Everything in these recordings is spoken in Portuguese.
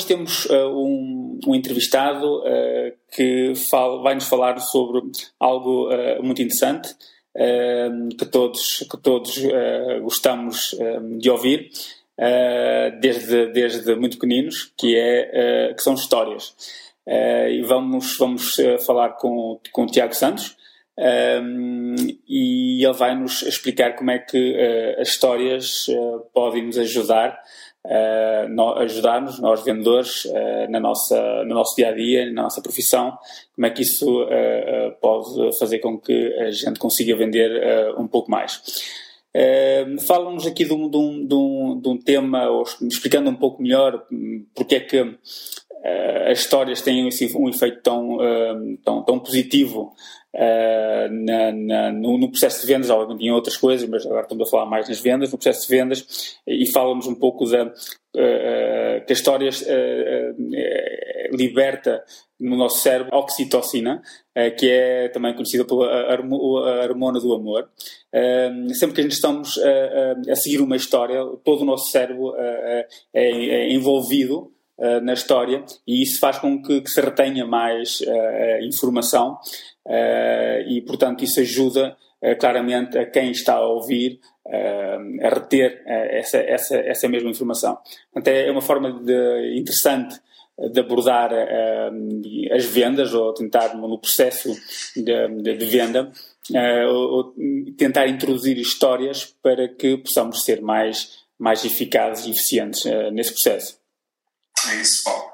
Hoje temos uh, um, um, entrevistado uh, que vai nos falar sobre algo uh, muito interessante que todos, que todos gostamos de ouvir, desde, desde muito pequeninos, que, é, que são histórias. e vamos, vamos falar com, com o Tiago Santos, um, e ele vai nos explicar como é que as histórias podem nos ajudar, uh, no, ajudar-nos, nós vendedores, na nossa, no nosso dia a dia, na nossa profissão, como é que isso pode fazer com que a gente consiga vender um pouco mais. Uh, Fala-nos aqui de um, de, um, de, um, tema, ou explicando um pouco melhor hum, porque é que as histórias têm um efeito tão, tão, tão positivo uh, na, na, no, no, processo de vendas, obviamente em outras coisas, mas agora estamos a falar mais nas vendas, no processo de vendas, e falamos um pouco da, uh, que a história uh, liberta no nosso cérebro oxitocina, que é também conhecida pela hormona do amor. sempre que a gente estamos a seguir uma história, todo o nosso cérebro é, é envolvido na história e isso faz com que, que se retenha mais informação uh, e, portanto, isso ajuda uh, claramente a quem está a ouvir uh, a reter essa, essa, essa mesma informação. Portanto, é, uma forma de, interessante de abordar as vendas ou tentar no processo de, de, de venda ou tentar introduzir histórias para que possamos ser mais, mais eficazes e eficientes nesse processo. É isso, Paulo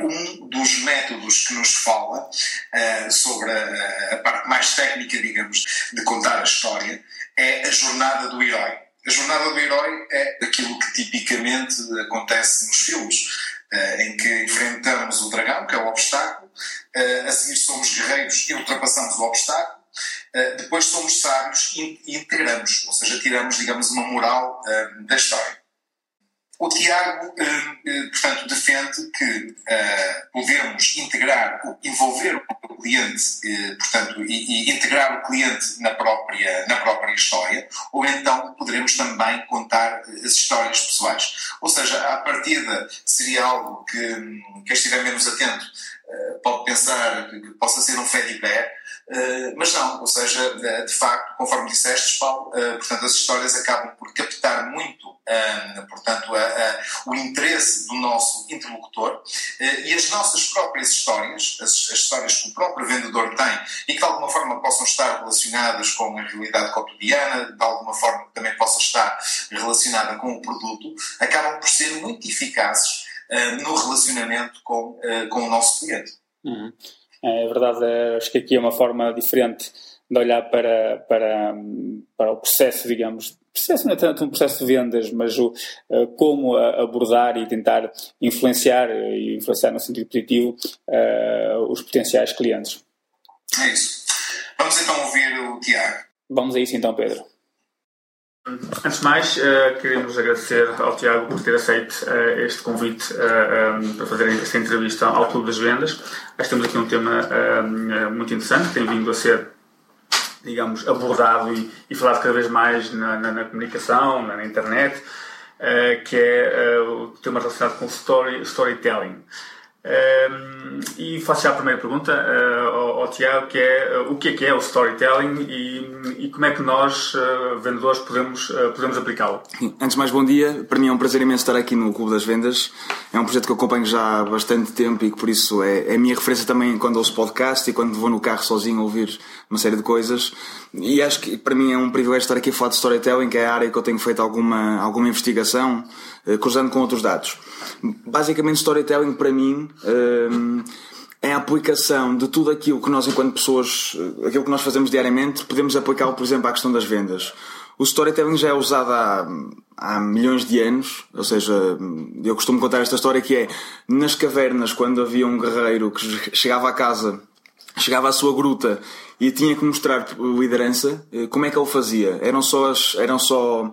um dos métodos que nos fala uh, sobre a, a, parte mais técnica, digamos, de contar a história é a jornada do herói. A jornada do herói é aquilo que tipicamente acontece nos filmes, uh, em que enfrentamos o dragão, que é o obstáculo, a seguir somos guerreiros e ultrapassamos o obstáculo, depois somos sábios e integramos, ou seja, tiramos, digamos, uma moral da história. O Tiago, eh, eh, portanto, defende que eh, podemos integrar, envolver o cliente, portanto, e, integrar o cliente na própria, na própria história, ou então poderemos também contar as histórias pessoais. Ou seja, a partida seria algo que quem estiver menos atento pode pensar que possa ser um Fediver, Uh, mas não, ou seja, de facto, conforme disseste, Paulo, uh, portanto, as histórias acabam por captar muito, portanto, o interesse do nosso interlocutor e as nossas próprias histórias, as, as, histórias que o próprio vendedor tem e que de alguma forma possam estar relacionadas com a realidade cotidiana, de alguma forma também possam estar relacionada com o produto, acabam por ser muito eficazes no relacionamento com, com o nosso cliente. Uhum. É verdade, é, acho que aqui é uma forma diferente de olhar para, para, para o processo, digamos, processo não é tanto um processo de vendas, mas o, uh, como abordar e tentar influenciar, e influenciar no sentido positivo, uh, os potenciais clientes. É isso. Vamos então ouvir o Tiago. Vamos a isso então, Pedro. Antes de mais, uh, queremos agradecer ao Tiago por ter aceito uh, este convite uh, um, para fazer esta entrevista ao Clube das Vendas. Acho que temos aqui um tema muito interessante que tem vindo a ser, digamos, abordado e, e falado cada vez mais na, na, na comunicação, na, na internet, que é o tema relacionado com story, storytelling. Um, e faço já a primeira pergunta uh, ao, ao, Tiago, que é uh, o que é que é o storytelling e, e como é que nós, uh, vendedores, podemos, podemos aplicá-lo? Antes de mais, bom dia. Para mim é um prazer imenso estar aqui no Clube das Vendas. É um projeto que eu acompanho já há bastante tempo e que por isso é, é a minha referência também quando ouço podcast e quando vou no carro sozinho ouvir uma série de coisas. E acho que para mim é um privilégio estar aqui a falar de storytelling, que é a área que eu tenho feito alguma, alguma investigação, cruzando com outros dados. Basicamente, storytelling para mim um, é a aplicação de tudo aquilo que nós, enquanto pessoas, aquilo que nós fazemos diariamente, podemos aplicá-lo, por exemplo, à questão das vendas. O storytelling já é usado há, há milhões de anos, ou seja, eu costumo contar esta história que é nas cavernas, quando havia um guerreiro que chegava à casa, chegava à sua gruta e tinha que mostrar liderança, eh, como é que ele fazia? Eram só, as, eram só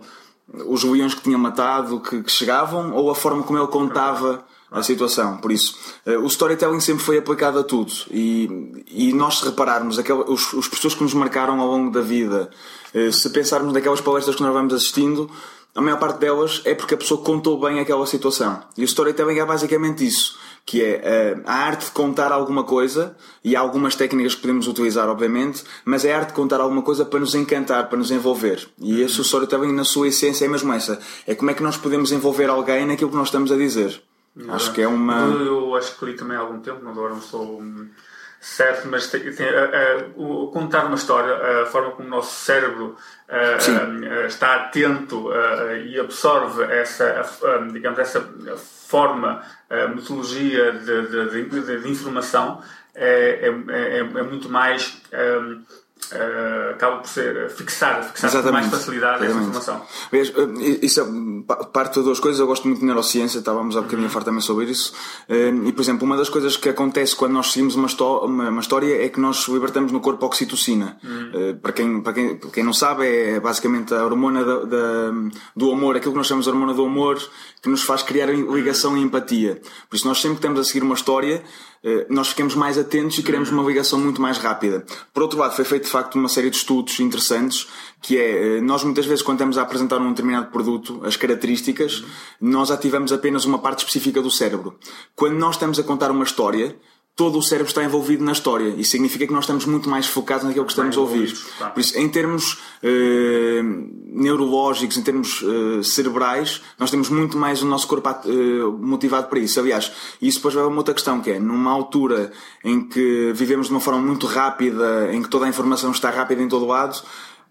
os leões que tinha matado que, que, chegavam ou a forma como ele contava a situação. Por isso, uh, o storytelling sempre foi aplicado a tudo. E, e nós, se repararmos, aquel, os, os pessoas que nos marcaram ao longo da vida, uh, se pensarmos naquelas palestras que nós vamos assistindo, a maior parte delas é porque a pessoa contou bem aquela situação. E o storytelling é basicamente isso, que é uh, a arte de contar alguma coisa, e há algumas técnicas que podemos utilizar, obviamente, mas é a arte de contar alguma coisa para nos encantar, para nos envolver. E esse o storytelling, na sua essência, é mesmo essa. É como é que nós podemos envolver alguém naquilo que nós estamos a dizer. Acho que é uma... Eu, eu acho que li também há algum tempo, agora não sou certo, mas tem, tem, uh, uh, contar uma história, a forma como o nosso cérebro uh, está atento e absorve essa, digamos, essa forma, metodologia de, de, de, de informação é, é, é, é, muito mais uh, acaba por ser fixar, fixar com mais facilidade Exatamente. essa informação. Vês, eh, isso é parte de duas coisas. Eu gosto muito de neurociência, estávamos há bocadinho uhum. a falar também sobre isso. Eh, e, por exemplo, uma das coisas que acontece quando nós seguimos uma, uma, uma história é que nós libertamos no corpo oxitocina. Uhum. Para, quem, para, quem, para quem não sabe, é basicamente a hormona da, da, do amor, aquilo que nós chamamos de hormona do amor, que nos faz criar ligação e empatia. Por isso, nós sempre que estamos a seguir uma história, eh, nós ficamos mais atentos e queremos uma ligação muito mais rápida. Por outro lado, foi feito de facto uma série de estudos interessantes, que é, eh, nós muitas vezes quando estamos a apresentar um determinado produto, as características, nós ativamos apenas uma parte específica do cérebro. Quando nós estamos a contar uma história, todo o cérebro está envolvido na história. Isso significa que nós estamos muito mais focados naquilo que estamos a ouvir. Por isso, em termos eh, neurológicos, em termos eh, cerebrais, nós temos muito mais o nosso corpo eh, motivado para isso. Aliás, isso depois vai a uma outra questão, que é numa altura em que vivemos de uma forma muito rápida, em que toda a informação está rápida em todo lado,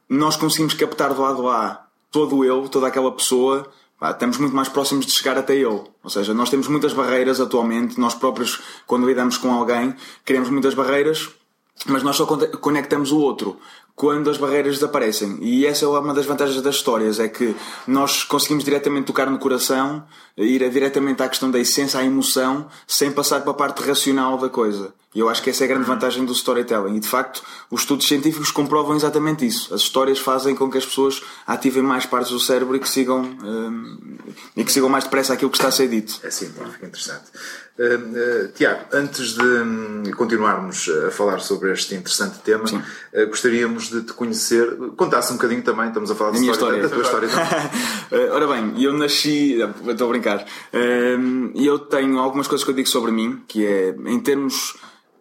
nós conseguimos captar do lado A todo eu, toda aquela pessoa pá, estamos muito mais próximos de chegar até ele. Ou seja, nós temos muitas barreiras atualmente, nós próprios, quando lidamos com alguém, criamos muitas barreiras, mas nós só conectamos o outro quando as barreiras desaparecem. E essa é uma das vantagens das histórias, é que nós conseguimos diretamente tocar no coração, ir diretamente à questão da essência, à emoção, sem passar para a parte racional da coisa. E eu acho que essa é a grande vantagem do storytelling. E de facto, os estudos científicos comprovam exatamente isso. As histórias fazem com que as pessoas ativem mais partes do cérebro e que sigam, um, e que sigam mais depressa aquilo que está a ser dito. É científico, interessante. Uh, uh, Tiago, antes de um, continuarmos a falar sobre este interessante tema, uh, gostaríamos de te conhecer, contasse um bocadinho também, estamos a falar da, história, da tua história. Ora bem, eu nasci, estou a brincar, e eu tenho algumas coisas que eu digo sobre mim, que é em termos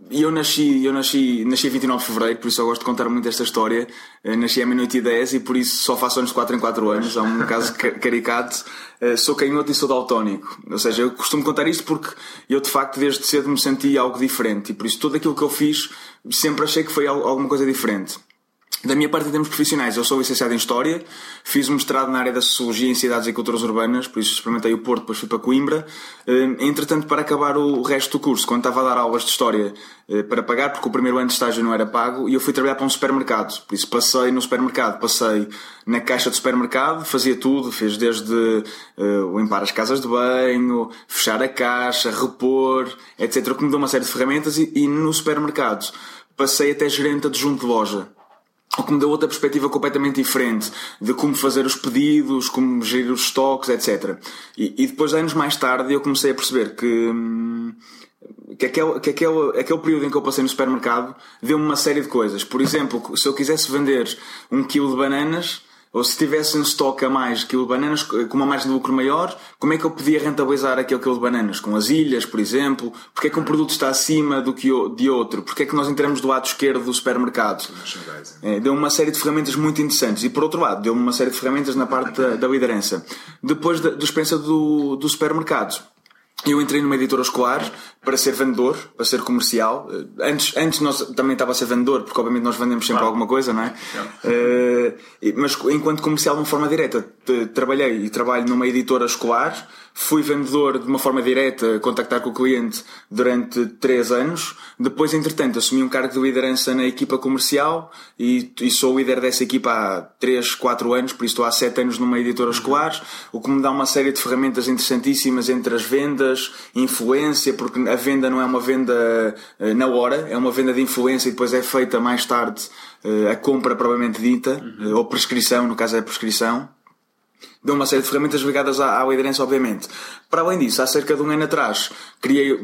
e eu nasci, eu nasci, nasci 29 de Fevereiro, por isso eu gosto de contar muito esta história. Eu nasci à meia-noite e 10 e por isso só faço anos de 4 em 4 anos. É um caso caricato. Eh, sou canhoto e sou daltónico. Ou seja, eu costumo contar isto porque eu de facto desde cedo me senti algo diferente e por isso tudo aquilo que eu fiz sempre achei que foi alguma coisa diferente. Da minha parte, em termos profissionais, eu sou licenciado em História, fiz um mestrado na área da Sociologia em Cidades e Culturas Urbanas, por isso experimentei o Porto, depois fui para Coimbra. Eh, entretanto, para acabar o resto do curso, quando estava a dar aulas de História eh, para pagar, porque o primeiro ano de estágio não era pago, e eu fui trabalhar para um supermercado. Por isso, passei no supermercado, passei na caixa do supermercado, fazia tudo, fez desde uh, limpar as casas de banho, fechar a caixa, repor, etc. O que me deu uma série de ferramentas, e, e no supermercado passei até gerente adjunto de loja o que me deu outra perspectiva completamente diferente de como fazer os pedidos, como gerir os estoques, etc. E, e depois, anos mais tarde, eu comecei a perceber que, hum, que, aquele, que aquele, aquele período em que eu passei no supermercado deu-me uma série de coisas. Por exemplo, se eu quisesse vender um quilo de bananas, ou se tivesse um estoque a mais quilo de bananas, com uma margem de lucro maior, como é que eu podia rentabilizar aquele quilo de bananas? Com as ilhas, por exemplo? Porque é que um produto está acima do que de outro? Porque é que nós entramos do lado esquerdo do supermercado? É, deu uma série de ferramentas muito interessantes. E por outro lado, deu uma série de ferramentas na parte da, da liderança. Depois da dispensa do, do supermercado eu entrei numa editora escolar para ser vendedor, para ser comercial. Eh, antes, antes nós também estava a ser vendedor, porque obviamente nós vendemos sempre claro. alguma coisa, não é? Uh, mas enquanto comercial de uma forma direta, trabalhei e trabalho numa editora escolar Fui vendedor de uma forma direta, contactar com o cliente durante três anos. Depois, entretanto, assumi um cargo de liderança na equipa comercial e, e sou líder dessa equipa há três, quatro anos, por isso estou há sete anos numa editora uhum. escolar, o que me dá uma série de ferramentas interessantíssimas entre as vendas, influência, porque a venda não é uma venda eh, na hora, é uma venda de influência e depois é feita mais tarde eh, a compra provavelmente dita, uhum. ou prescrição, no caso é a prescrição. Deu uma série de ferramentas ligadas à, à liderança, obviamente. Para além disso, há cerca de um ano atrás, criei,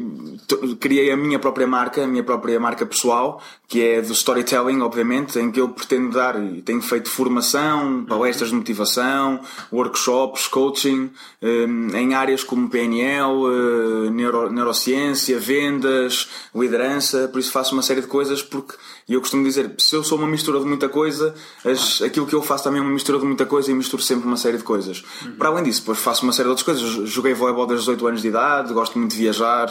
criei a minha própria marca, a minha própria marca pessoal, que é do storytelling, obviamente, em que eu pretendo dar e tenho feito formação, palestras de motivação, workshops, coaching, um, em áreas como PNL, uh, neuro, neurociência, vendas, liderança, por isso faço uma série de coisas porque e eu costumo dizer, se eu sou uma mistura de muita coisa, as, aquilo que eu faço também é uma mistura de muita coisa e misturo sempre uma série de coisas. Uhum. Para além disso, depois faço uma série de outras coisas. Joguei voleibol desde os 8 anos de idade, gosto muito de viajar,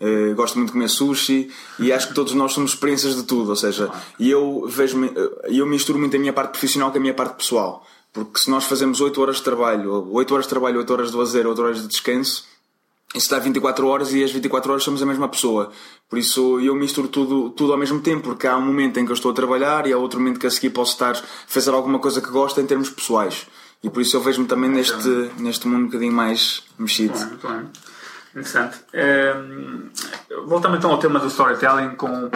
uh, gosto muito de comer sushi e acho que todos nós somos experiências de tudo. Ou seja, e eu vejo eu misturo muito a minha parte profissional com a minha parte pessoal. Porque se nós fazemos 8 horas de trabalho, 8 horas de trabalho, 8 horas de lazer, 8 horas de descanso, isso dá 24 horas e as 24 horas somos a mesma pessoa. Por isso eu misturo tudo, tudo ao mesmo tempo, porque há um momento em que eu estou a trabalhar e há outro momento que a seguir posso estar a fazer alguma coisa que gosto em termos pessoais. E por isso eu vejo-me também neste, neste mundo um bocadinho mais mexido. Muito bem, muito bem. Interessante. É, voltando então ao tema do storytelling com,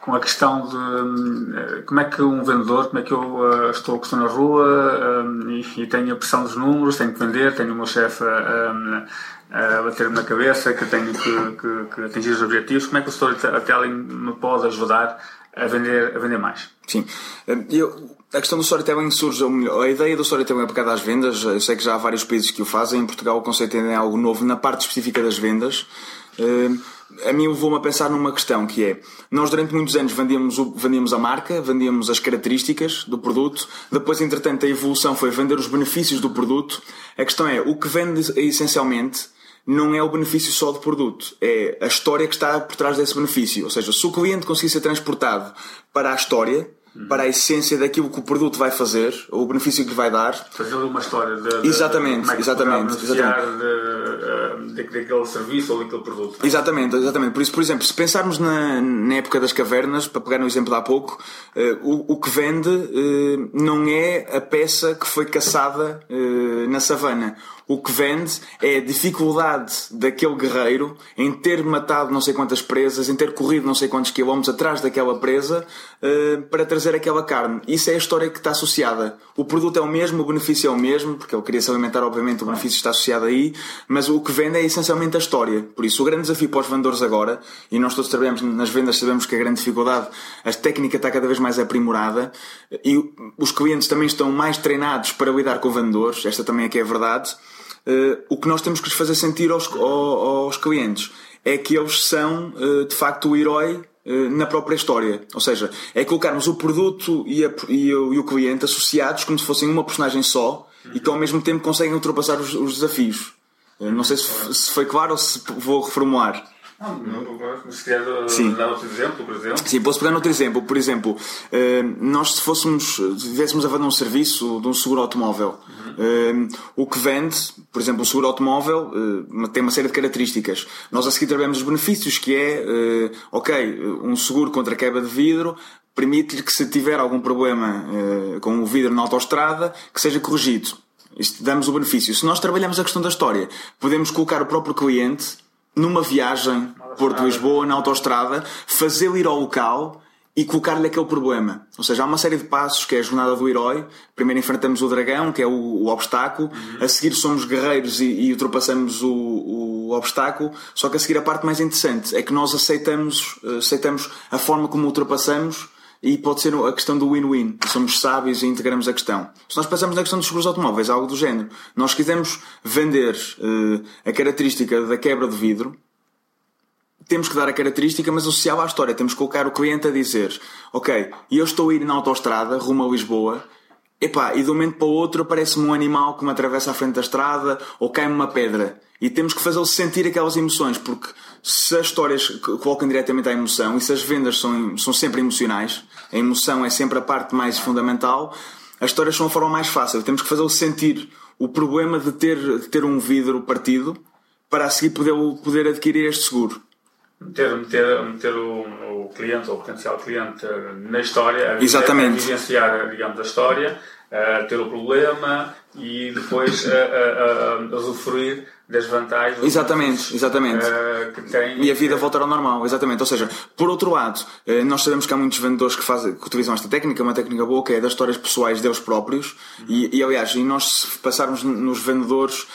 com a questão de eh, como é que um vendedor, como é que eu uh, estou, estou na rua um, e, e, tenho a pressão dos números, tenho que vender, tenho o meu chefe um, a bater-me na cabeça, que tenho que, que, que, atingir os objetivos, como é que o storytelling me pode ajudar a vender, a vender mais? Sim, eu, a questão do storytelling surge, a ideia do storytelling aplicada às vendas, eu sei que já há vários países que o fazem, em Portugal o conceito é algo novo na parte específica das vendas. A mim levou-me a pensar numa questão que é, nós durante muitos anos vendíamos, vendíamos a marca, vendíamos as características do produto, depois entretanto a evolução foi vender os benefícios do produto. A questão é, o que vende essencialmente não é o benefício só do produto, é a história que está por trás desse benefício. Ou seja, se o cliente conseguir ser transportado para a história, para a essência daquilo que o produto vai fazer, ou o benefício que lhe vai dar. Fazer uma história de, de exatamente, de, de exatamente, exatamente. De, daquele serviço ou daquele produto. Exatamente, exatamente. Por isso, por exemplo, se pensarmos na, na época das cavernas, para pegar no exemplo de há pouco, uh, o, o que vende uh, não é a peça que foi caçada na savana o que vende é a dificuldade daquele guerreiro em ter matado não sei quantas presas, em ter corrido não sei quantos quilómetros atrás daquela presa uh, para trazer aquela carne. Isso é a história que está associada. O produto é o mesmo, o benefício é o mesmo, porque ele queria se alimentar, obviamente, o benefício está associado aí, mas o que vende é essencialmente a história. Por isso, o grande desafio para os vendedores agora, e nós todos trabalhamos nas vendas, sabemos que a grande dificuldade, a técnica está cada vez mais aprimorada e os clientes também estão mais treinados para lidar com vendedores, esta também é que é verdade uh, o que nós temos que fazer sentir aos, aos clientes é que eles são, uh, de facto, o herói uh, na própria história. Ou seja, é colocarmos o produto e, a, e, o, e o cliente associados como se fossem uma personagem só e que ao mesmo tempo conseguem ultrapassar os, os desafios. não sei se, se foi claro ou se vou reformular. Não, não, se quer Sim. dar outro exemplo, por exemplo. Sim, posso pegar outro exemplo. Por exemplo, nós se fôssemos, estivéssemos a vender um serviço de um seguro automóvel, uhum. o que vende, por exemplo, um seguro automóvel tem uma série de características. Nós a seguir trabalhamos os benefícios, que é, ok, um seguro contra quebra de vidro, permite-lhe que se tiver algum problema com o vidro na autoestrada, que seja corrigido. Isto damos o benefício. Se nós trabalhamos a questão da história, podemos colocar o próprio cliente numa viagem Porto-Lisboa, na autoestrada, fazê-lo ir ao local e colocar-lhe aquele problema. Ou seja, há uma série de passos que é a jornada do herói. Primeiro enfrentamos o dragão, que é o, o obstáculo. Uhum. A seguir somos guerreiros e, e ultrapassamos o, o, obstáculo. Só que a seguir a parte mais interessante é que nós aceitamos, aceitamos a forma como ultrapassamos e pode ser a questão do win-win. Somos sábios e integramos a questão. Se nós pensamos na questão dos seguros automóveis, algo do género, nós quisermos vender uh, a característica da quebra de vidro, temos que dar a característica, mas associá-la à história. Temos que colocar o cliente a dizer: Ok, eu estou a ir na autoestrada rumo a Lisboa. Epá, e de um momento para o outro aparece-me um animal que me atravessa à frente da estrada ou cai-me uma pedra. E temos que fazê-lo sentir aquelas emoções, porque se as histórias colocam diretamente à emoção e se as vendas são, são sempre emocionais, a emoção é sempre a parte mais fundamental, as histórias são a forma mais fácil. Temos que fazê-lo sentir o problema de ter, de ter um vidro partido para a seguir poder, poder adquirir este seguro. Meter, meter, meter o, cliente ou potencial cliente na história, Exatamente. A vivenciar digamos, a história, a ter o problema, e depois a, a, a usufruir das vantagens exatamente, exatamente. Que tem, e a vida voltar ao normal, exatamente. Ou seja, por outro lado, nós sabemos que há muitos vendedores que, fazem, que utilizam esta técnica, uma técnica boa, que é das histórias pessoais deles próprios. Uhum. E, e, aliás, e nós se passarmos nos vendedores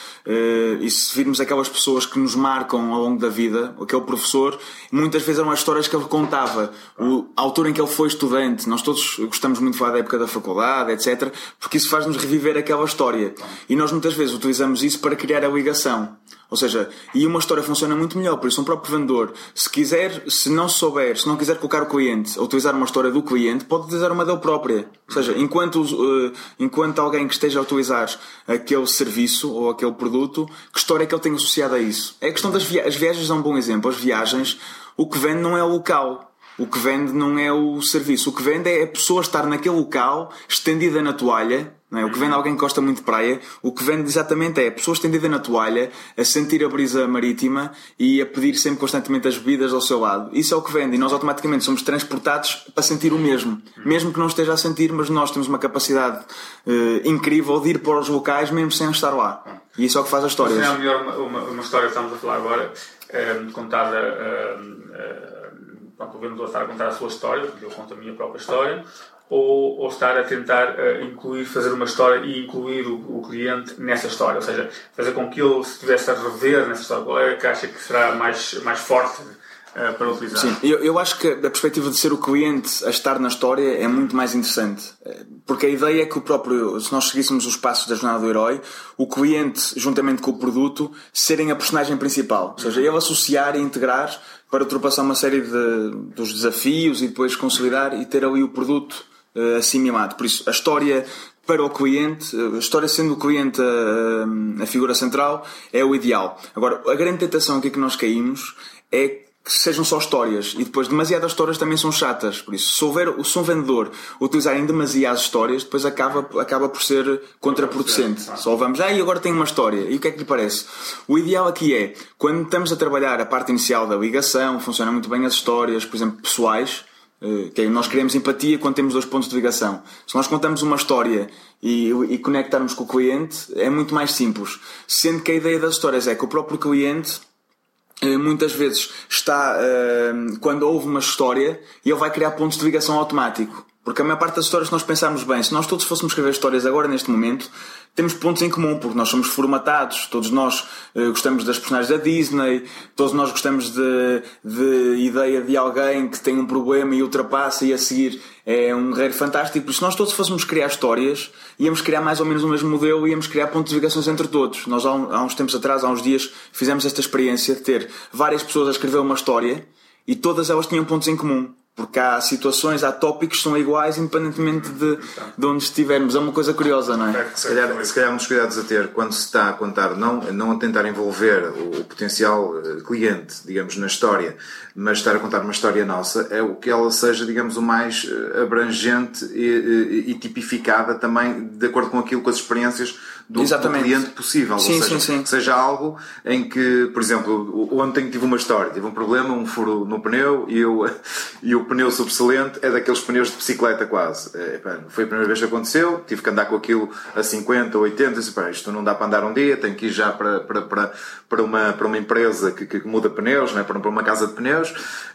e se virmos aquelas pessoas que nos marcam ao longo da vida, aquele professor, muitas vezes eram as histórias que ele contava, o, a altura em que ele foi estudante. Nós todos gostamos muito de falar da época da faculdade, etc., porque isso faz-nos reviver aquela história. E nós muitas vezes utilizamos isso para criar a ligação. Ou seja, e uma história funciona muito melhor, por isso um próprio vendedor, se quiser, se não souber, se não quiser colocar o cliente a utilizar uma história do cliente, pode utilizar uma dele própria. Ou seja, enquanto, uh, enquanto alguém que esteja a utilizar aquele serviço ou aquele produto, que história é que ele tem associada a isso? É a questão das viagens. As viagens é um bom exemplo. As viagens, o que vende não é o local. O que vende não é o serviço. O que vende é a pessoa estar naquele local, estendida na toalha, é? O que vende alguém que gosta muito de praia, o que vende exatamente é a pessoa estendida na toalha, a sentir a brisa marítima e a pedir sempre constantemente as bebidas ao seu lado. Isso é o que vende e nós automaticamente somos transportados para sentir o mesmo. Mesmo que não esteja a sentir, mas nós temos uma capacidade uh, incrível de ir para os locais mesmo sem estar lá. E isso é o que faz a história. É melhor uma, uma, uma, história que estamos a falar agora, é, contada. É, é, o vendedor estar a contar a sua história, eu conto a minha própria história, ou, ou estar a tentar uh, incluir, fazer uma história e incluir o, o, cliente nessa história, ou seja, fazer com que ele se estivesse a rever nessa história, qual é que acha que será mais, mais forte uh, para utilizar? Sim, eu, eu acho que a perspectiva de ser o cliente a estar na história é muito mais interessante, eh, porque a ideia é que o próprio, se nós seguíssemos os passos da jornada do herói, o cliente, juntamente com o produto, serem a personagem principal, ou seja, ele associar e integrar para ultrapassar uma série de, dos desafios e depois consolidar e ter ali o produto uh, assimilado. Por isso, a história para o cliente, a história sendo o cliente a, a, figura central, é o ideal. Agora, a grande tentação aqui que nós caímos é que sejam só histórias e depois demasiadas histórias também são chatas. Por isso, se houver se um vendedor utilizarem demasiadas histórias, depois acaba, acaba por ser contraproducente. Só vamos, ah, e agora tem uma história. E o que é que lhe parece? O ideal aqui é, quando estamos a trabalhar a parte inicial da ligação, funciona muito bem as histórias, por exemplo, pessoais, eh, que é, nós queremos empatia quando temos dois pontos de ligação. Se nós contamos uma história e, e, conectarmos com o cliente, é muito mais simples. Sendo que a ideia das histórias é que o próprio cliente muitas vezes está eh, quando houve uma história e ele vai criar pontos de ligação automático. Porque a maior parte das histórias, se nós pensarmos bem, se nós todos fôssemos escrever histórias agora, neste momento, temos pontos em comum, porque nós somos formatados, todos nós uh, gostamos das personagens da Disney, todos nós gostamos de, de ideia de alguém que tem um problema e ultrapassa e a seguir é um guerreiro fantástico. Isso, nós todos fôssemos criar histórias, íamos criar mais ou menos o mesmo modelo íamos criar pontos de ligações entre todos. Nós, há, há uns tempos atrás, há uns dias, fizemos esta experiência de ter várias pessoas a escrever uma história e todas elas tinham pontos em comum. Porque há situações, há tópicos que são iguais independentemente de, de onde estivermos. É uma coisa curiosa, não é? Se calhar, se calhar um dos cuidados a ter quando se está a contar, não, não a tentar envolver o potencial eh, cliente, digamos, na história, mas estar a contar uma história nossa, é o que ela seja, digamos, o mais eh, abrangente e, e, e tipificada também de acordo com aquilo, com as experiências do, do cliente possível. Sim, ou seja, sim, sim. seja algo em que, por exemplo, ontem tive uma história, tive um problema, um furo no pneu e, eu, e o pneu subsolente é daqueles pneus de bicicleta quase. É, pá, foi a primeira vez que aconteceu, tive que andar com aquilo a 50, 80, e disse, pá, isto não dá para andar um dia, tenho que ir já para, para, para, para, uma, para uma empresa que, que muda pneus, né, para, para uma casa de pneus.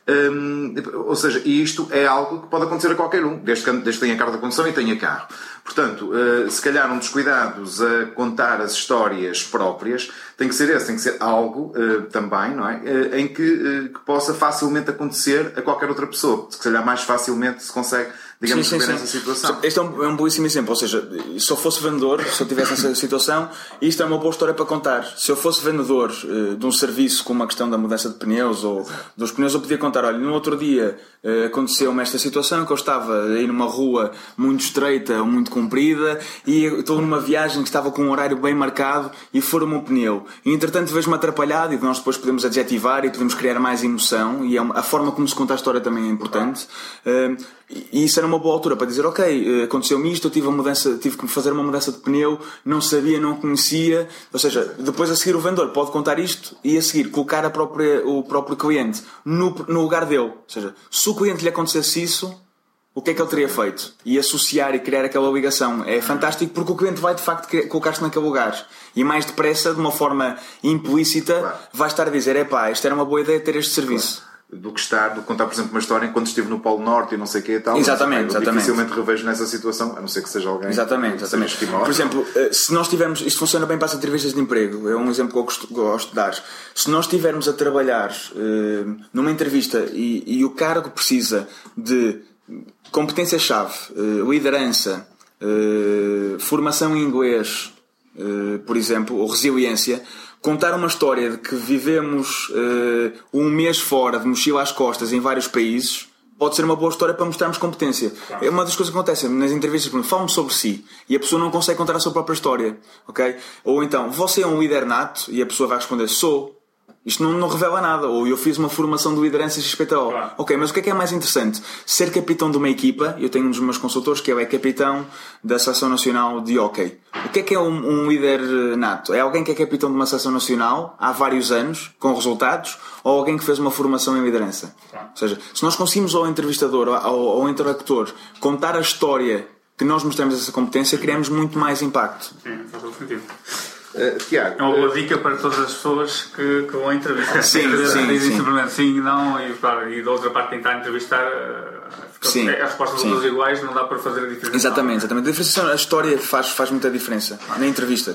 Hum, ou seja, isto é algo que pode acontecer a qualquer um, desde que, desde que tenha carta de condução e tenha carro. Portanto, uh, se calhar um dos cuidados a contar as histórias próprias tem que ser esse, tem que ser algo uh, também, não é? Uh, em que, que possa facilmente acontecer a qualquer outra pessoa. Se calhar mais facilmente se consegue digamos, sim, sim, sim. essa situação. Este é um, é um belíssimo exemplo, ou seja, se eu fosse vendedor, se eu tivesse essa situação, isto é uma boa história para contar. Se eu fosse vendedor uh, de um serviço com uma questão da mudança de pneus ou dos pneus, eu podia contar, olha, no outro dia uh, aconteceu-me esta situação que eu estava aí numa rua muito estreita ou muito comprida e estou numa viagem que estava com um horário bem marcado e fora-me um pneu. E entretanto vejo-me atrapalhado e nós depois podemos adjetivar e podemos criar mais emoção e é uma, a forma como se conta a história também é importante. Uh, e isso era uma boa altura para dizer, ok, eh, aconteceu-me isto, eu tive, mudança, tive que fazer uma mudança de pneu, não sabia, não conhecia. Ou seja, depois a seguir o vendedor pode contar isto e a seguir colocar a própria, o próprio cliente no, no lugar dele. Ou seja, se o cliente lhe acontecesse isso, o que é que ele teria feito? E associar e criar aquela ligação. É fantástico porque o cliente vai de facto colocar-se naquele lugar. E mais depressa, de uma forma implícita, vai estar a dizer: é pá, isto era uma boa ideia ter este serviço. Do que estar, do contar, por exemplo, uma história enquanto estive no Polo Norte e não sei o que e tal. Exatamente, mas, exatamente. Dificilmente revejo nessa situação, a não ser que seja alguém. Exatamente, exatamente. Por exemplo, eh, se nós tivermos, isto funciona bem para as entrevistas de emprego, é um exemplo que eu gosto, gosto de dar. Se nós estivermos a trabalhar uh, numa entrevista e, e, o cargo precisa de competência-chave, uh, liderança, uh, formação em inglês, por exemplo, ou resiliência, contar uma história de que vivemos uh, um mês fora de mochila às costas em vários países pode ser uma boa história para mostrarmos competência. É uma das coisas que acontece nas entrevistas, falam sobre si e a pessoa não consegue contar a sua própria história, ok? Ou então, você é um líder nato e a pessoa vai responder, sou. Isto não, não, revela nada. Ou eu fiz uma formação de liderança XPTO. Claro. Ok, mas o que é que é mais interessante? Ser capitão de uma equipa, eu tenho um dos meus consultores que é, é capitão da Seleção Nacional de Hockey. O que é que é um, um, líder nato? É alguém que é capitão de uma Seleção Nacional há vários anos, com resultados, ou alguém que fez uma formação em liderança? Claro. Ou seja, se nós conseguimos ao entrevistador, ao, ao interlocutor, contar a história que nós mostramos essa competência, criamos muito mais impacto. Sim, faz todo sentido. Uh, Tiago. É uma boa dica para todas as pessoas que, que vão entrevistar. Sim, sim, Dizem simplesmente sim, não, e, claro, e da outra parte tentar entrevistar. Sim, as respostas são todas iguais, não dá para fazer a diferença. Exatamente, exatamente. A diferenciação, a história faz, faz muita diferença na entrevista.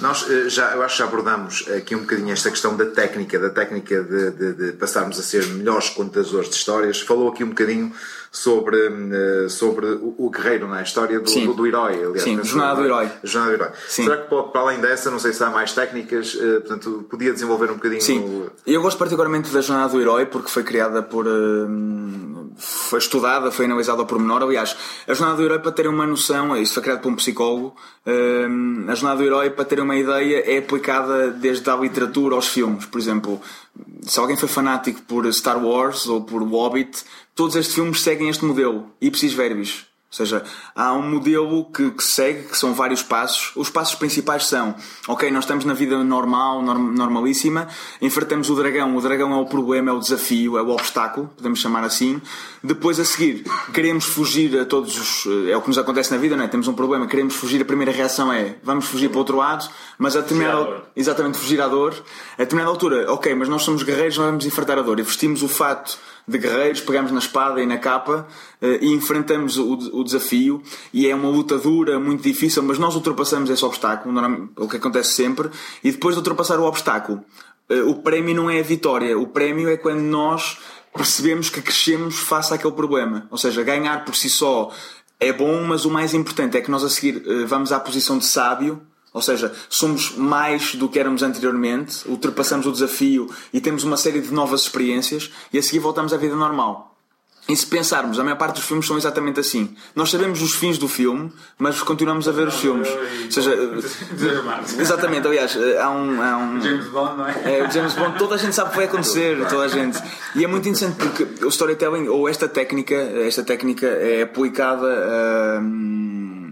Nós uh, já, eu acho que já abordamos aqui um bocadinho esta questão da técnica, da técnica de, de, de passarmos a ser melhores contadores de histórias. Falou aqui um bocadinho sobre, eh, sobre o, guerreiro, não é? A história do, do, do, herói, aliás. Sim, jornada do herói. jornada do herói. Sim. Será que para além dessa, não sei se há mais técnicas, eh, portanto, podia desenvolver um bocadinho Sim. O... Eu gosto particularmente da jornada do herói porque foi criada por. Eh, foi estudada, foi analisada ao pormenor. Aliás, a jornada do herói, para terem uma noção, isso foi criado por um psicólogo. A jornada do herói, para terem uma ideia, é aplicada desde a literatura aos filmes. Por exemplo, se alguém foi fanático por Star Wars ou por Hobbit, todos estes filmes seguem este modelo, ipsis verbis. Ou seja, há um modelo que, que, segue, que são vários passos. Os passos principais são: ok, nós estamos na vida normal, norm, normalíssima, enfrentamos o dragão. O dragão é o problema, é o desafio, é o obstáculo, podemos chamar assim. Depois, a seguir, queremos fugir a todos os. É o que nos acontece na vida, não é? Temos um problema, queremos fugir. A primeira reação é: vamos fugir para o outro lado, mas a determinada. Exatamente, fugir à dor. A determinada altura, ok, mas nós somos guerreiros, nós vamos enfrentar a dor. E vestimos o fato de guerreiros, pegamos na espada e na capa eh, e enfrentamos o, o, desafio. E é uma luta dura, muito difícil, mas nós ultrapassamos esse obstáculo, o que acontece sempre. E depois de ultrapassar o obstáculo, eh, o prémio não é a vitória, o prémio é quando nós percebemos que crescemos face àquele problema. Ou seja, ganhar por si só é bom, mas o mais importante é que nós a seguir eh, vamos à posição de sábio ou seja, somos mais do que éramos anteriormente, ultrapassamos o desafio e temos uma série de novas experiências e a seguir voltamos à vida normal. E se pensarmos, a maior parte dos filmes são exatamente assim. Nós sabemos os fins do filme, mas continuamos a ver os filmes. Ou seja, exatamente, aliás, há um, há um. James Bond, não é? É, o James Bond, toda a gente sabe o que vai acontecer, toda a gente. E é muito interessante porque o storytelling, ou esta técnica, esta técnica é aplicada. Uh,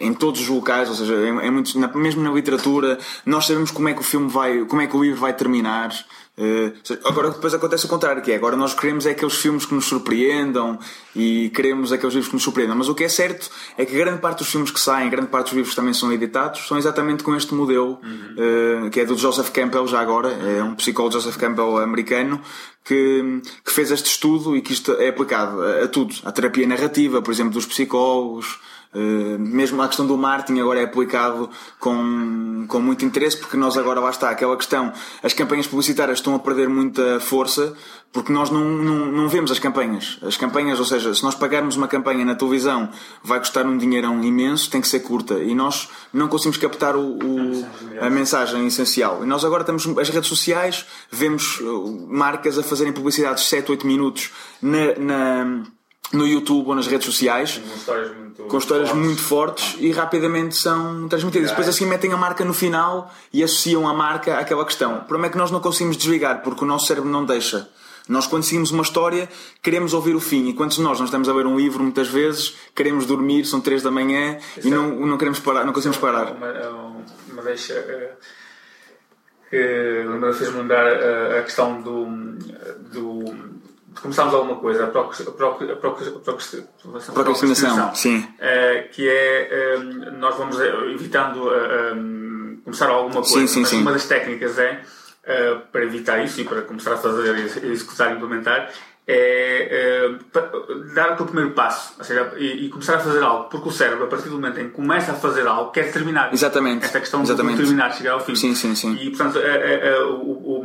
em todos os locais, ou seja, é, é muito, na, mesmo na literatura, nós sabemos como é que o filme vai, como é que o livro vai terminar. Uh, agora depois acontece o contrário, que é agora nós queremos é aqueles filmes que nos surpreendam e queremos aqueles livros que nos surpreendam. Mas o que é certo é que grande parte dos filmes que saem, grande parte dos livros que também são editados, são exatamente com este modelo, uhum. uh, que é do Joseph Campbell já agora, é um psicólogo Joseph Campbell americano, que, que fez este estudo e que isto é aplicado a, a tudo, à terapia narrativa, por exemplo, dos psicólogos, Uh, mesmo a questão do marketing agora é aplicado com, com muito interesse, porque nós agora lá está aquela questão, as campanhas publicitárias estão a perder muita força porque nós não, não, não vemos as campanhas. As campanhas, ou seja, se nós pagarmos uma campanha na televisão vai custar um dinheirão imenso, tem que ser curta e nós não conseguimos captar o, o a mensagem essencial. E nós agora temos as redes sociais, vemos uh, marcas a fazerem publicidades de 7, 8 minutos na, na no YouTube ou nas redes sociais com histórias muito, com histórias fortes, muito fortes e rapidamente são transmitidas. Depois assim metem a marca no final e associam a marca àquela questão. O problema é que nós não conseguimos desligar porque o nosso cérebro não deixa. Nós, quando seguimos uma história, queremos ouvir o fim. Enquanto nós, nós estamos a ler um livro, muitas vezes, queremos dormir, são 3 da manhã e não, não queremos parar, não conseguimos parar. Uma, uma deixa que fez-me lembrar a questão do, do começámos alguma coisa, a procrastinação, sim. Que é um, nós vamos evitando uh, um, começar alguma coisa, sim, sim, sim. uma das técnicas é uh, para evitar isso e para começar a fazer, executar e implementar é, é dar o teu primeiro passo ou seja, e, e, começar a fazer algo, porque o cérebro, a partir do momento em que começa a fazer algo, quer terminar. Exatamente. Esta questão Exatamente. de terminar, chegar ao fim. Sim, sim, sim. E, portanto, a, a,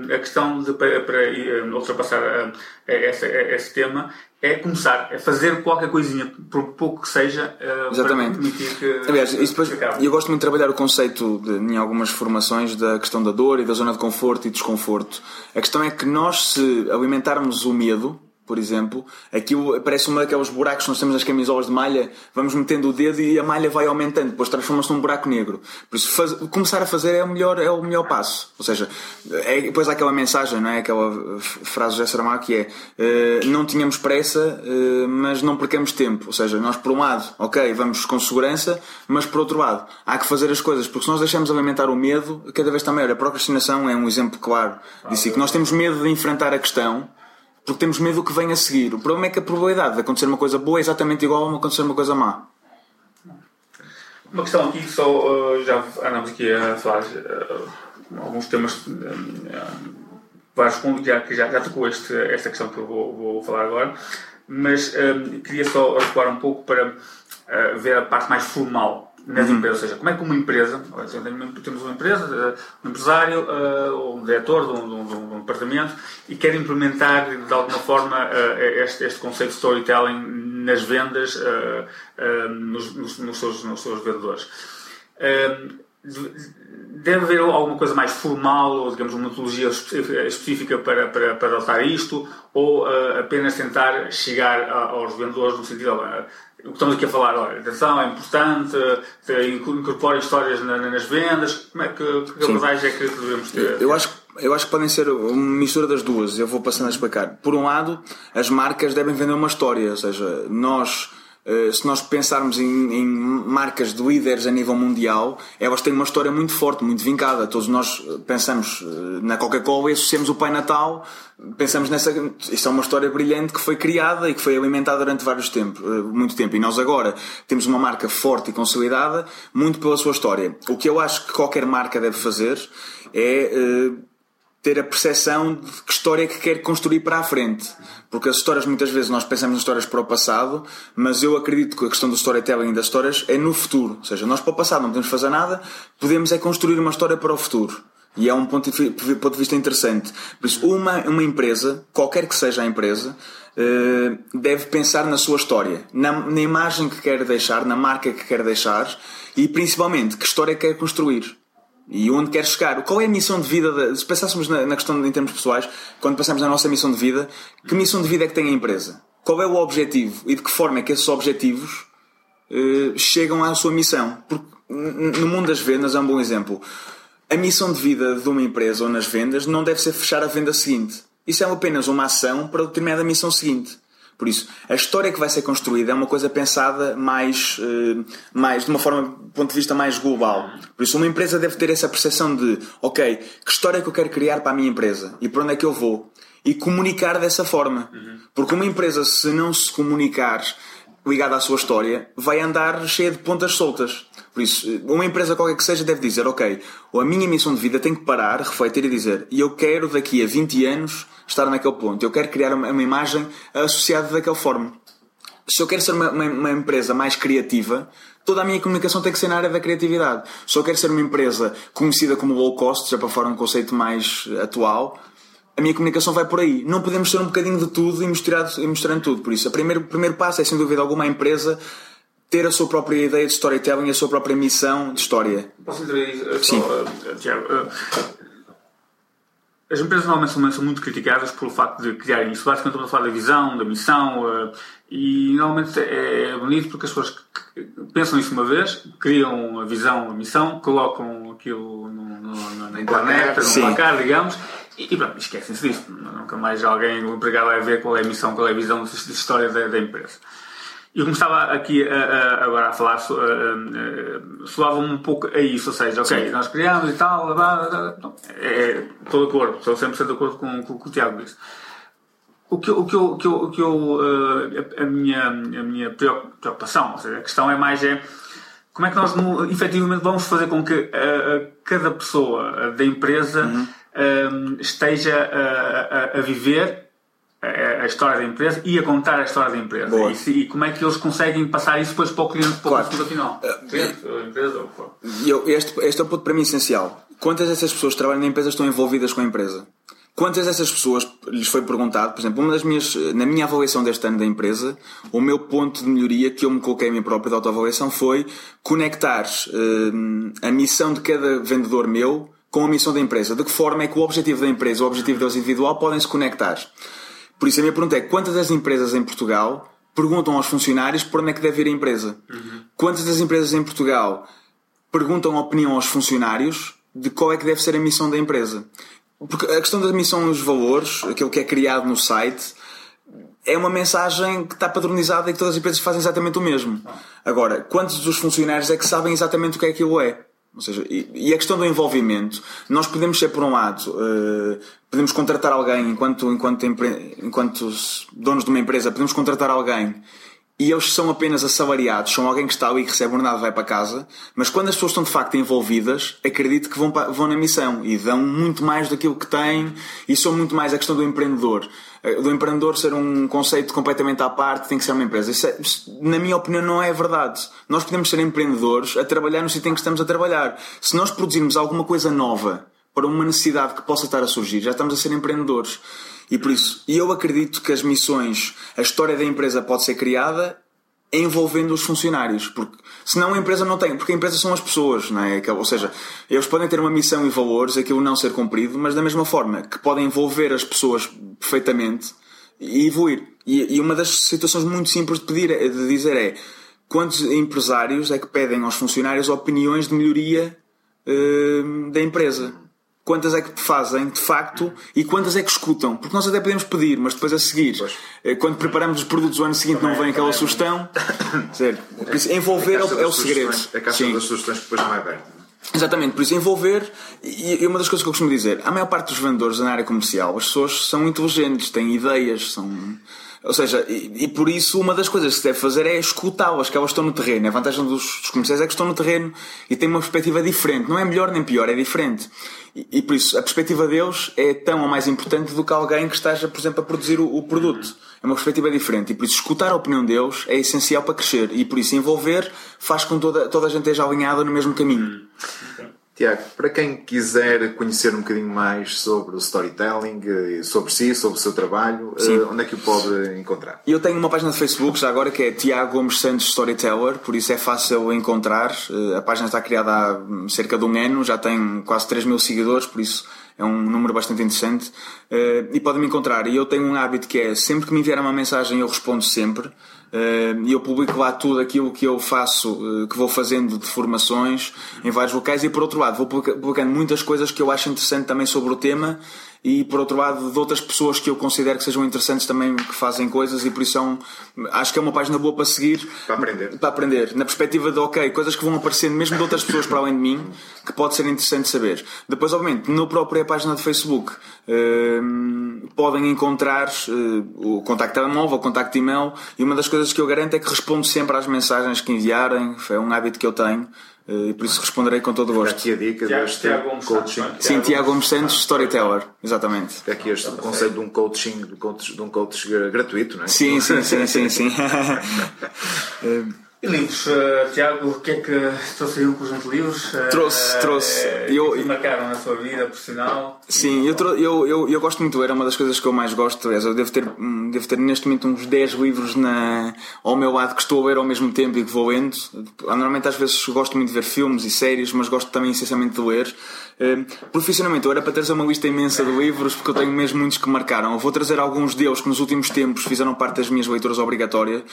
a questão de, para, para eh, ultrapassar esse, esse tema é começar, é fazer qualquer coisinha, por pouco que seja, uh, Exatamente. para permitir que. Aliás, isso depois, eu gosto muito de trabalhar o conceito de, em algumas formações da questão da dor e da zona de conforto e desconforto. A questão é que nós, se alimentarmos o medo, por exemplo, aquilo parece uma daqueles buracos que nós temos nas camisolas de malha, vamos metendo o dedo e a malha vai aumentando, depois transforma-se num buraco negro. Por isso, faz, começar a fazer é o melhor, é o melhor passo. Ou seja, é, depois há aquela mensagem, não é? Aquela frase do José que é uh, não tínhamos pressa, uh, mas não percamos tempo. Ou seja, nós por um lado, ok, vamos com segurança, mas por outro lado, há que fazer as coisas, porque se nós deixamos alimentar o medo, cada vez está maior. A procrastinação é um exemplo claro disso, que nós temos medo de enfrentar a questão porque temos medo do que vem a seguir. O problema é que a probabilidade de acontecer uma coisa boa é exatamente igual a acontecer uma coisa má. Uma questão aqui, só uh, já andamos aqui a falar uh, alguns temas, uh, vários pontos já, que já, já tocou este, esta questão que eu vou, vou falar agora, mas queria só recuar um pouco para ver a parte mais formal nas uhum. empresas. Ou seja, como é que uma empresa, temos uma empresa, um empresário uh, ou um diretor de um, de, um, de um, departamento e quer implementar de alguma forma uh, este, este, conceito de storytelling nas vendas nos, nos, nos, seus, nos seus vendedores. Deve haver alguma coisa mais formal, ou digamos uma metodologia específica para, para, para adotar isto, ou apenas tentar chegar aos vendedores no sentido o que estamos aqui a falar, olha, atenção, é importante, incorpora histórias nas vendas, como é que, que abordagem é que devemos ter? Eu acho, eu acho que podem ser uma mistura das duas, eu vou passando a explicar. Por um lado, as marcas devem vender uma história, ou seja, nós eh, se nós pensarmos em, em, marcas de líderes a nível mundial, elas têm uma história muito forte, muito vincada. Todos nós eh, pensamos eh, na Coca-Cola e associamos o Pai Natal, pensamos nessa. Isto é uma história brilhante que foi criada e que foi alimentada durante vários tempos, muito tempo. E nós agora temos uma marca forte e consolidada, muito pela sua história. O que eu acho que qualquer marca deve fazer é ter a percepção de que história é que quer construir para a frente. Porque as histórias, muitas vezes, nós pensamos nas histórias para o passado, mas eu acredito que a questão do storytelling das histórias é no futuro. Ou seja, nós para o passado não podemos fazer nada, podemos é construir uma história para o futuro. E é um ponto de, ponto de vista interessante. Por isso, uma, uma empresa, qualquer que seja a empresa, eh, deve pensar na sua história, na, na imagem que quer deixar, na marca que quer deixar e principalmente que história quer construir e onde quer chegar. Qual é a missão de vida? De, se pensássemos na, na, questão em termos pessoais, quando pensamos na nossa missão de vida, que missão de vida é que tem a empresa? Qual é o objetivo e de que forma é que esses objetivos eh, chegam à sua missão? Porque no mundo das vendas é um bom exemplo. A missão de vida de uma empresa ou nas vendas não deve ser fechar a venda seguinte. Isso é apenas uma ação para determinada missão seguinte. Por isso, a história que vai ser construída é uma coisa pensada mais, eh, mais de uma forma, do ponto de vista mais global. Por isso, uma empresa deve ter essa percepção de, ok, que história é que eu quero criar para a minha empresa e para onde é que eu vou? E comunicar dessa forma. Porque uma empresa, se não se comunicar ligada à sua história, vai andar cheia de pontas soltas. Por isso, uma empresa qualquer que seja deve dizer, ok, a minha missão de vida tem que parar, refletir e dizer, e eu quero daqui a 20 anos estar naquele ponto. Eu quero criar uma, uma imagem associada daquela forma. Se eu quero ser uma, uma, uma, empresa mais criativa, toda a minha comunicação tem que ser na área da criatividade. Se eu quero ser uma empresa conhecida como low cost, já para fora um conceito mais atual, a minha comunicação vai por aí. Não podemos ser um bocadinho de tudo e misturar, e tudo. Por isso, o primeiro, primeiro passo é, sem dúvida alguma, a empresa ter a sua própria ideia de storytelling, a sua própria missão de história. Posso dizer isso? Sim. Uh, Tiago, uh, as empresas normalmente são, muito criticadas pelo facto de criarem isso. Basicamente estamos a falar da visão, da missão, uh, e normalmente é bonito porque as pessoas pensam isso uma vez, criam a visão, a missão, colocam aquilo no, no, na internet, no placar, digamos, e, e pronto, esquecem-se disso. Nunca mais alguém, o empregado vai ver qual é a missão, qual é a visão de história da, da empresa. Eu começava aqui a, a, agora a falar, soava um pouco a isso, ou seja, ok, Sim. nós criamos e tal, blá, blá, blá, é, estou de acordo, estou 100% de acordo com, com, com o Tiago disse. o que, o que eu, o que eu, o que eu a, minha, a minha preocupação, ou seja, a questão é mais é como é que nós efetivamente vamos fazer com que cada pessoa da empresa uhum. esteja a, a, a viver a, história da empresa e a contar a história da empresa. E, se, e, como é que eles conseguem passar isso depois para o cliente para claro. o consumidor final? Uh, cliente, empresa ou for. Este, este é o ponto para mim essencial. Quantas dessas pessoas que trabalham na empresa estão envolvidas com a empresa? Quantas dessas pessoas lhes foi perguntado, por exemplo, uma das minhas, na minha avaliação deste ano da empresa, o meu ponto de melhoria que eu me coloquei a minha própria de autoavaliação foi conectar uh, a missão de cada vendedor meu com a missão da empresa. De que forma é que o objetivo da empresa, o objetivo deles individual podem se conectar? Por isso a minha pergunta é: quantas das empresas em Portugal perguntam aos funcionários por onde é que deve ir a empresa? Uhum. Quantas das empresas em Portugal perguntam a opinião aos funcionários de qual é que deve ser a missão da empresa? Porque a questão da missão e os valores, aquilo que é criado no site, é uma mensagem que está padronizada e que todas as empresas fazem exatamente o mesmo. Agora, quantos dos funcionários é que sabem exatamente o que é aquilo é? Ou seja, e, a questão do envolvimento, nós podemos ser, por um lado, uh, podemos contratar alguém enquanto, enquanto, enquanto donos de uma empresa, podemos contratar alguém e eles são apenas assalariados, são alguém que está ali e recebe nada e vai para casa, mas quando as pessoas estão de facto envolvidas, acredito que vão, vão na missão e dão muito mais daquilo que têm e são muito mais a questão do empreendedor. Eh, do empreendedor ser um conceito completamente à parte, tem que ser uma empresa. Isso, é, na minha opinião, não é verdade. Nós podemos ser empreendedores a trabalhar no sítio em que estamos a trabalhar. Se nós produzirmos alguma coisa nova para uma necessidade que possa estar a surgir, já estamos a ser empreendedores. E por isso, eu acredito que as missões, a história da empresa pode ser criada envolvendo os funcionários, porque senão a empresa não tem, porque a empresa são as pessoas, não é? Ou seja, eles podem ter uma missão e valores, aquilo não ser cumprido, mas da mesma forma que podem envolver as pessoas perfeitamente e evoluir. E, e uma das situações muito simples de pedir, de dizer é quantos empresários é que pedem aos funcionários opiniões de melhoria uh, da empresa? Quantas é que fazem de facto e quantas é que escutam. Porque nós até podemos pedir, mas depois a seguir, pois. Eh, quando preparamos os produtos o ano seguinte também, não vem aquela sugestão. certo. Por isso, envolver é, é o segredo. A caixa das sugestões que depois não é aberta. Exatamente, por isso envolver, e uma das coisas que eu costumo dizer, a maior parte dos vendedores na área comercial, as pessoas são inteligentes, têm ideias, são ou seja, e, e, por isso uma das coisas que se deve fazer é escutá-las, que elas estão no terreno. A vantagem dos, dos comerciais é que estão no terreno e têm uma perspectiva diferente. Não é melhor nem pior, é diferente. E, e, por isso a perspectiva deles é tão ou mais importante do que alguém que esteja, por exemplo, a produzir o, o produto. É uma perspectiva diferente. E por isso escutar a opinião deles é essencial para crescer. E por isso envolver faz com que toda, toda a gente esteja alinhada no mesmo caminho. Tiago, para quem quiser conhecer um bocadinho mais sobre o storytelling, eh, sobre si, sobre o seu trabalho, eh, Sim. onde é que o pode encontrar? Eu tenho uma página de Facebook já agora que é Tiago Gomes Santos Storyteller, por isso é fácil encontrar. Eh, a página está criada há cerca de um ano, já tem quase 3 mil seguidores, por isso é um número bastante interessante. E podem me encontrar. E eu tenho um hábito que é sempre que me enviar uma mensagem eu respondo sempre. Eh, e eu publico lá tudo aquilo que eu faço, eh, que vou fazendo de formações em vários locais. E por outro lado vou publicando muitas coisas que eu acho interessante também sobre o tema e por outro lado de outras pessoas que eu considero que sejam interessantes também que fazem coisas e por isso é um, acho que é uma página boa para seguir. Para aprender. Para aprender. Na perspectiva de ok coisas que vão aparecendo mesmo de outras pessoas para além de mim que pode ser interessante saber. Depois obviamente na própria página de Facebook uh, podem encontrar uh, o contacto telemóvel o contacto e-mail e uma das coisas que eu garanto é que respondo sempre às mensagens que enviarem. É um hábito que eu tenho. eh, e por isso responderei com todo o gosto. Aqui a dica Tiago, deste Tiago Gomes coaching. Sim, Tiago Gomes Santos, storyteller, exatamente. Aqui este conceito de um coaching, de um coach gratuito, não é? Sim, sim, sim, sim, sim. Eh, e livros, uh, Tiago, o que é que trouxe aí um conjunto de livros? Uh, trouxe, trouxe. Uh, eu, que marcaram na sua vida profissional? Sim, eu, eu, eu, eu, gosto muito, era uma das coisas que eu mais gosto. Eu devo ter, hum, devo ter neste momento uns 10 livros na, ao meu lado que estou a ler ao mesmo tempo e que vou lendo. Normalmente às vezes gosto muito de ver filmes e séries, mas gosto também essencialmente de ler. Uh, profissionalmente, eu era para trazer uma lista imensa de livros porque eu tenho mesmo muitos que marcaram. Eu vou trazer alguns deles que nos últimos tempos fizeram parte das minhas leituras obrigatórias.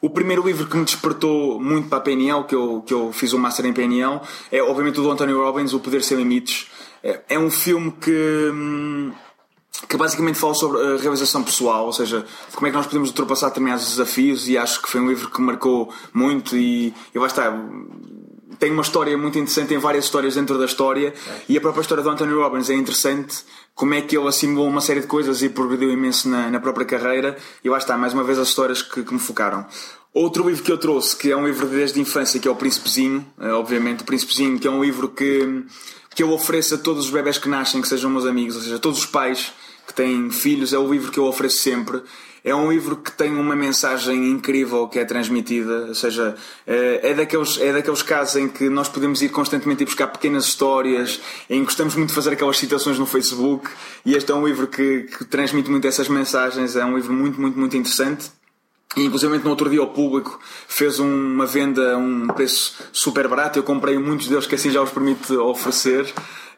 O primeiro livro que me despertou muito para a PNL, que eu, que eu fiz o um Master em PNL, é obviamente o do Anthony Robbins, O Poder Sem Limites. É, é um filme que. Hum, que basicamente fala sobre a realização pessoal, ou seja, como é que nós podemos ultrapassar determinados desafios e acho que foi um livro que marcou muito e, e vai estar tem uma história muito interessante, tem várias histórias dentro da história e a própria história do Anthony Robbins é interessante como é que ele assimilou uma série de coisas e progrediu imenso na, na própria carreira e lá está, mais uma vez as histórias que, que me focaram. Outro livro que eu trouxe, que é um livro desde a infância, que é o Príncipezinho, eh, obviamente, o Príncipezinho, que é um livro que, que eu ofereço a todos os bebés que nascem, que sejam meus amigos, ou seja, todos os pais que têm filhos, é o livro que eu ofereço sempre. É um livro que tem uma mensagem incrível que é transmitida, ou seja, eh, é daqueles, é daqueles casos em que nós podemos ir constantemente buscar pequenas histórias, em que gostamos muito de fazer aquelas citações no Facebook, e este é um livro que, que transmite muito essas mensagens, é um livro muito, muito, muito interessante. E, inclusive no outro dia o público fez uma venda a um preço super barato. Eu comprei muitos deles que assim já os permite oferecer.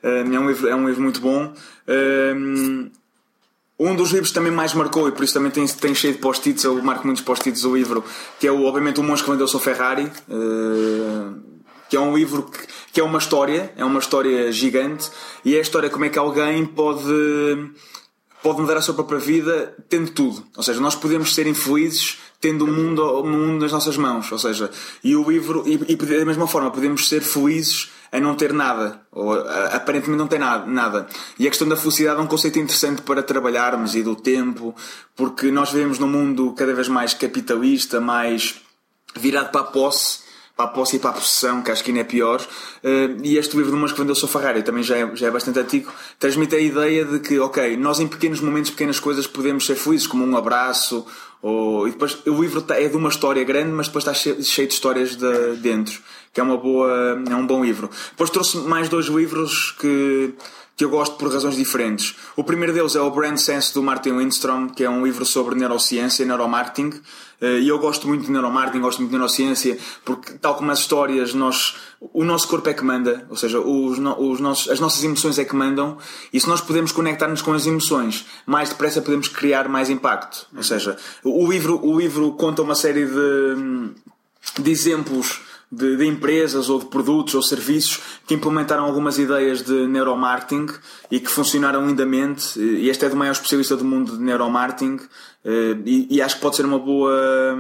Eh, é um livro, é um livro muito bom. Eh, um dos livros que também mais marcou, e por isso também tem, tem cheio de post-its, eu marco muitos post-its do livro, que é o, obviamente o Monge que vendeu o seu Ferrari, uh, que é um livro que, que, é uma história, é uma história gigante, e é a história como é que alguém pode, pode mudar a sua própria vida tendo tudo. Ou seja, nós podemos ser infelizes tendo o mundo, o mundo nas nossas mãos. Ou seja, e o livro, e, e da mesma forma, podemos ser felizes a não ter nada, ou aparentemente não ter nada, nada. E a questão da felicidade é um conceito interessante para trabalharmos e do tempo, porque nós vivemos num mundo cada vez mais capitalista, mais virado para a posse, para a posse e para a possessão, que acho que ainda é pior. Uh, e este livro do Mas que vendeu o Ferrari também já é, já é bastante antigo, transmite a ideia de que, ok, nós em pequenos momentos, pequenas coisas, podemos ser felizes, como um abraço, ou, e depois o livro tá, é de uma história grande, mas depois está cheio, de histórias de dentro que é uma boa, é um bom livro. Depois trouxe mais dois livros que, que eu gosto por razões diferentes. O primeiro deles é o Brand Sense do Martin Lindstrom, que é um livro sobre neurociência e neuromarketing. Eh, e eu gosto muito de neuromarketing, gosto muito de neurociência, porque, tal como as histórias, nós, o nosso corpo é que manda, ou seja, os, os nossos, as nossas emoções é que mandam, e se nós podemos conectar-nos com as emoções, mais depressa podemos criar mais impacto. Ou seja, o livro, o livro conta uma série de, de exemplos de, de, empresas ou de produtos ou serviços que implementaram algumas ideias de neuromarketing e que funcionaram lindamente. E este é do maior especialista do mundo de neuromarketing eh, e, e acho que pode ser uma boa,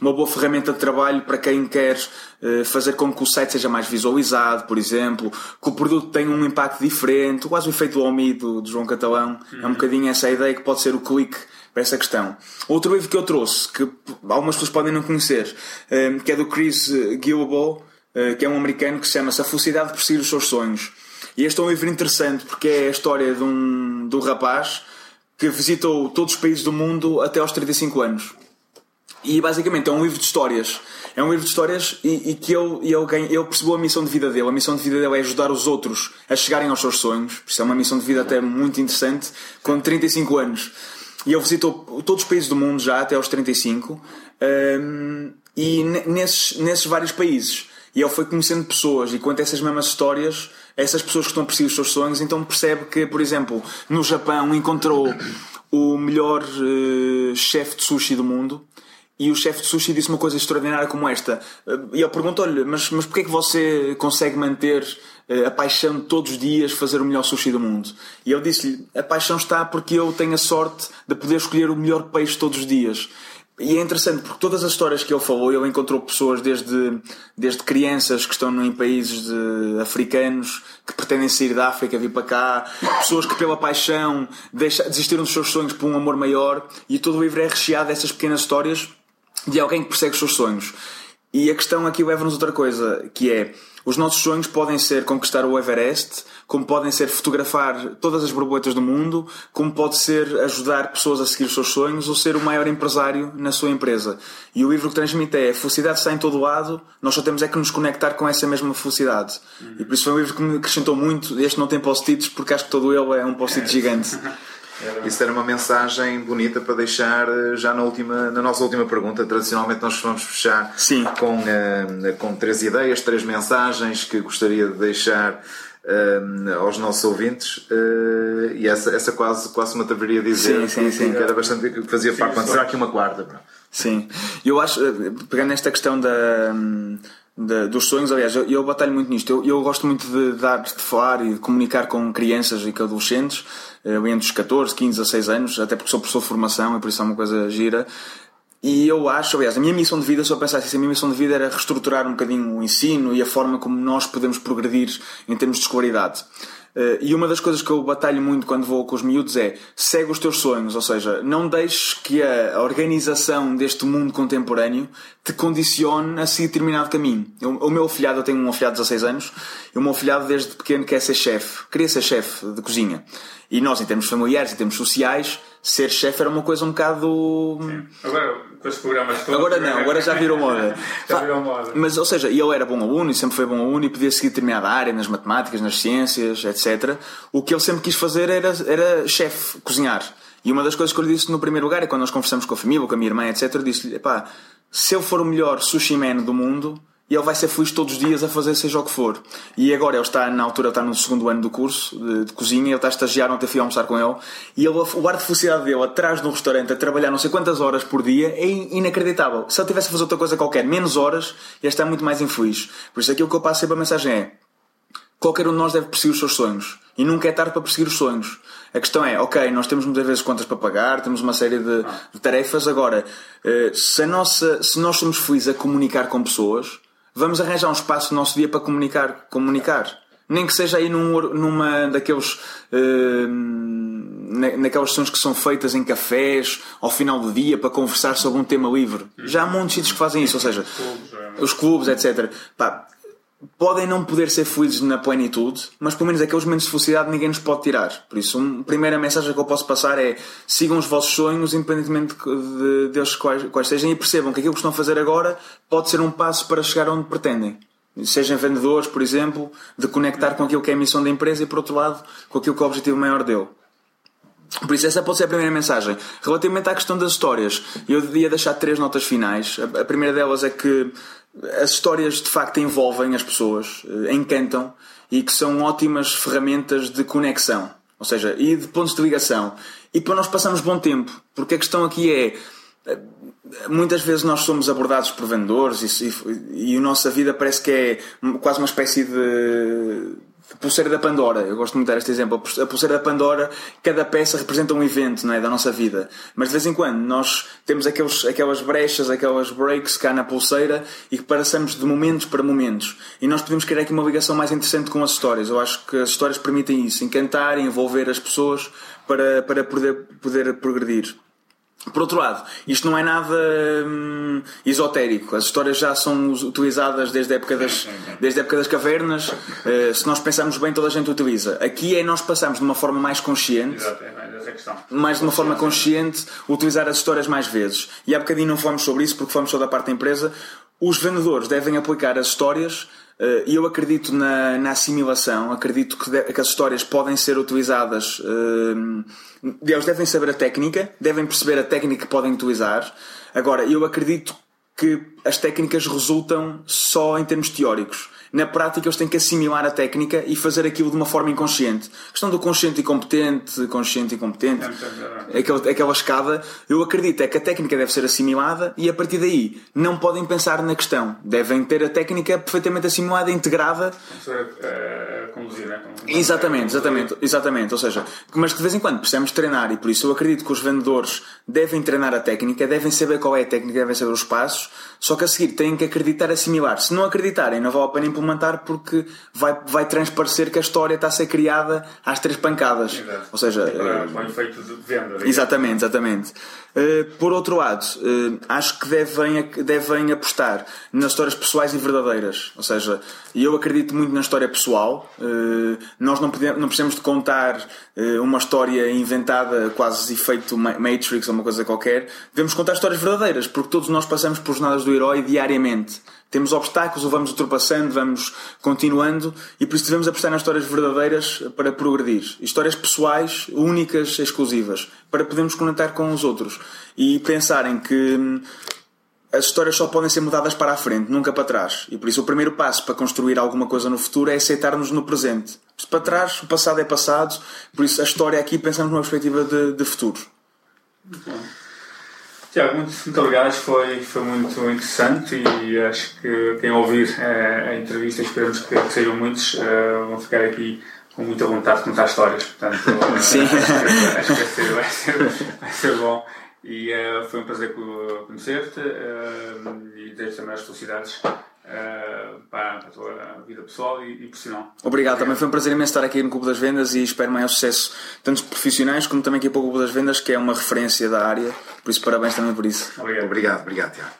uma boa ferramenta de trabalho para quem quer eh, fazer com que o site seja mais visualizado, por exemplo, que o produto tenha um impacto diferente, quase o efeito do OMI do, do João Catalão. Uhum. É um bocadinho essa ideia que pode ser o clique para essa questão. Outro livro que eu trouxe, que algumas pessoas podem não conhecer, eh, que é do Chris Gilbo, eh, que é um americano que se chama-se A Felicidade de Perseguir os Seus Sonhos. E este é um livro interessante porque é a história de um, de um rapaz que visitou todos os países do mundo até aos 35 anos. E basicamente é um livro de histórias. É um livro de histórias e, e que ele, ele, ele percebeu a missão de vida dele. A missão de vida dele é ajudar os outros a chegarem aos seus sonhos. Isso é uma missão de vida até muito interessante, com 35 anos. E ele visitou todos os países do mundo já, até aos 35, um, e nesses, nesses vários países. E ele foi conhecendo pessoas e conta essas mesmas histórias, essas pessoas que estão a perseguir os seus sonhos, então percebe que, por exemplo, no Japão encontrou o melhor uh, chefe de sushi do mundo e o chefe de sushi disse uma coisa extraordinária como esta. E ele perguntou-lhe: Mas, mas porquê é que você consegue manter eh, a paixão de todos os dias fazer o melhor sushi do mundo? E eu disse-lhe: A paixão está porque eu tenho a sorte de poder escolher o melhor peixe todos os dias. E é interessante porque todas as histórias que ele falou, ele encontrou pessoas desde, desde crianças que estão em países de, africanos que pretendem sair da África vir para cá, pessoas que pela paixão deixa, desistiram dos seus sonhos por um amor maior, e todo o livro é recheado dessas pequenas histórias de alguém que persegue os seus sonhos. E a questão aqui leva-nos outra coisa, que é os nossos sonhos podem ser conquistar o Everest, como podem ser fotografar todas as borboletas do mundo, como pode ser ajudar pessoas a seguir os seus sonhos ou ser o maior empresário na sua empresa. E o livro que transmite é a felicidade está em todo lado, nós só temos é que nos conectar com essa mesma felicidade. Uhum. E por isso foi um livro que me acrescentou muito. Este não tem post-its porque acho que todo ele é um post-it gigante. Isso era uma mensagem bonita para deixar eh, já na, última, na nossa última pergunta. Tradicionalmente nós vamos fechar Sim. Com, uh, com três ideias, três mensagens que gostaria de deixar uh, aos nossos ouvintes. Uh, e essa, essa quase, quase me atreveria a dizer sim, sim, sim. que era bastante que fazia parte. Será aqui uma quarta? Sim, eu acho, pegando nesta questão da. De, dos sonhos, aliás, eu, eu batalho muito nisto. Eu, eu gosto muito de dar, de falar e de comunicar com crianças e com adolescentes eh, entre os 14, 15, 16 anos, até porque sou professor de formação e por isso é uma coisa gira. e eu acho, aliás, a minha missão de vida, se eu pensasse assim, a minha missão de vida era reestruturar um bocadinho o ensino e a forma como nós podemos progredir em termos de escolaridade. Uh, e uma das coisas que eu batalho muito quando vou com os miúdos é segue os teus sonhos, ou seja, não deixes que a organização deste mundo contemporâneo te condicione a seguir determinado caminho. Eu, o meu afilhado, eu tenho um afilhado de 16 anos, e o meu afilhado desde pequeno quer ser chefe, queria ser chefe de cozinha. E nós, em termos familiares, em termos sociais, ser chefe era uma coisa um bocado. Sim. Agora, com os programas todos. Agora não, agora já virou moda. já virou moda. Mas, ou seja, ele era bom aluno e sempre foi bom aluno e podia seguir determinada área, nas matemáticas, nas ciências, etc. O que ele sempre quis fazer era, era chefe, cozinhar. E uma das coisas que eu lhe disse no primeiro lugar é quando nós conversamos com a família, com a minha irmã, etc. Eu disse-lhe: pá, se eu for o melhor sushi man do mundo e ele vai ser feliz todos os dias a fazer seja o que for. E agora ele está, na altura, está no segundo ano do curso de, de cozinha, ele está a estagiar, ontem fui almoçar com ele, e ele, o ar de felicidade dele atrás de um restaurante a trabalhar não sei quantas horas por dia é inacreditável. Se ele tivesse a fazer outra coisa qualquer, menos horas, ia estar muito mais infeliz. Por isso aquilo que eu passo sempre a mensagem é qualquer um de nós deve perseguir os seus sonhos. E nunca é tarde para perseguir os sonhos. A questão é, ok, nós temos muitas vezes contas para pagar, temos uma série de, de tarefas. Agora, eh, se, nossa, se nós somos felizes a comunicar com pessoas, vamos arranjar um espaço no nosso dia para comunicar. comunicar. Nem que seja aí num, numa daqueles. Uh, naquelas sessões que são feitas em cafés ao final do dia para conversar sobre um tema livre. Já há muitos sítios que fazem isso, ou seja, os clubes, etc. Pá, podem não poder ser felizes na plenitude, mas pelo menos aqueles momentos de felicidade ninguém nos pode tirar. Por isso, a primeira mensagem que eu posso passar é sigam os vossos sonhos, independentemente de, deles quais, quais sejam, e percebam que aquilo que estão a fazer agora pode ser um passo para chegar onde pretendem. Sejam vendedores, por exemplo, de conectar com aquilo que é a missão da empresa e, por outro lado, com aquilo que é o objetivo maior dele. Por isso, essa pode ser a primeira mensagem. Relativamente à questão das histórias, eu devia deixar três notas finais. A primeira delas é que as histórias de facto envolvem as pessoas, eh, encantam e que são ótimas ferramentas de conexão, ou seja, e de pontos de ligação. E para nós passamos bom tempo, porque a questão aqui é eh, muitas vezes nós somos abordados por vendedores e, e, e a nossa vida parece que é quase uma espécie de pulseira da Pandora, eu gosto muito de dar este exemplo. A pulseira da Pandora, cada peça representa um evento não é, da nossa vida. Mas de vez em quando nós temos aqueles, aquelas brechas, aquelas breaks cá na pulseira e que passamos de momentos para momentos. E nós podemos criar aqui uma ligação mais interessante com as histórias. Eu acho que as histórias permitem isso, encantar envolver as pessoas para, para poder, poder progredir. Por outro lado, isto não é nada hum, esotérico. As histórias já são utilizadas desde a época das, desde a época das cavernas. Uh, se nós pensarmos bem, toda a gente utiliza. Aqui é nós passamos de uma forma mais consciente. Exato, é mais de uma forma consciente, utilizar as histórias mais vezes. E há bocadinho não falamos sobre isso porque falamos só da parte da empresa. Os vendedores devem aplicar as histórias e eu acredito na, na assimilação, acredito que, de, que, as histórias podem ser utilizadas. Uh, eles devem saber a técnica, devem perceber a técnica que podem utilizar. Agora, eu acredito que as técnicas resultam só em termos teóricos na prática eles têm que assimilar a técnica e fazer aquilo de uma forma inconsciente. A questão do consciente e competente, consciente e competente, aquela, aquela escada, eu acredito é que a técnica deve ser assimilada e a partir daí não podem pensar na questão. Devem ter a técnica perfeitamente assimilada, integrada. Uh, conduzir, né? Exatamente, exatamente, exatamente. Ou seja, mas de vez em quando precisamos treinar e por isso eu acredito que os vendedores devem treinar a técnica, devem saber qual é a técnica, devem saber os passos, só que a seguir têm que acreditar assimilar. Se não acreditarem, não vale a pena implementar porque vai, vai transparecer que a história está a ser criada às três pancadas. Exato. Ou seja, é, efeito de venda. Exatamente, exatamente. Uh, por outro lado, uh, acho que devem, devem apostar nas histórias pessoais e verdadeiras. Ou seja, eu acredito muito na história pessoal. Uh, nós não, podemos, não precisamos de contar uma história inventada, quase efeito Matrix ou uma coisa qualquer. Devemos contar histórias verdadeiras, porque todos nós passamos por jornadas do herói diariamente. Temos obstáculos, o vamos ultrapassando, vamos continuando e por isso devemos apostar nas histórias verdadeiras para progredir. Histórias pessoais, únicas, exclusivas, para podermos conectar com os outros e pensarem que hum, as histórias só podem ser mudadas para a frente, nunca para trás. E por isso o primeiro passo para construir alguma coisa no futuro é aceitar-nos no presente. Se para trás, o passado é passado, por isso a história aqui pensamos numa perspectiva de, de futuro. Tiago, muito, muito obrigado, foi, foi muito interessante e acho que quem ouvir uh, a entrevista, esperamos que, que sejam muitos, uh, vão ficar aqui com muita vontade de contar histórias. Portanto, uh, Sim. acho, que, acho que vai, ser, vai, ser, vai ser bom. E foi um prazer conhecer-te e desejo também as felicidades uh, para, para, a tua vida pessoal e, e profissional. Obrigado, Obrigado, também foi um prazer imenso estar aqui no Clube das Vendas e espero maior sucesso, tanto profissionais como também aqui para o Clube das Vendas, que é uma referência da área, por isso parabéns também por isso. Obrigado, obrigado, obrigado Tiago.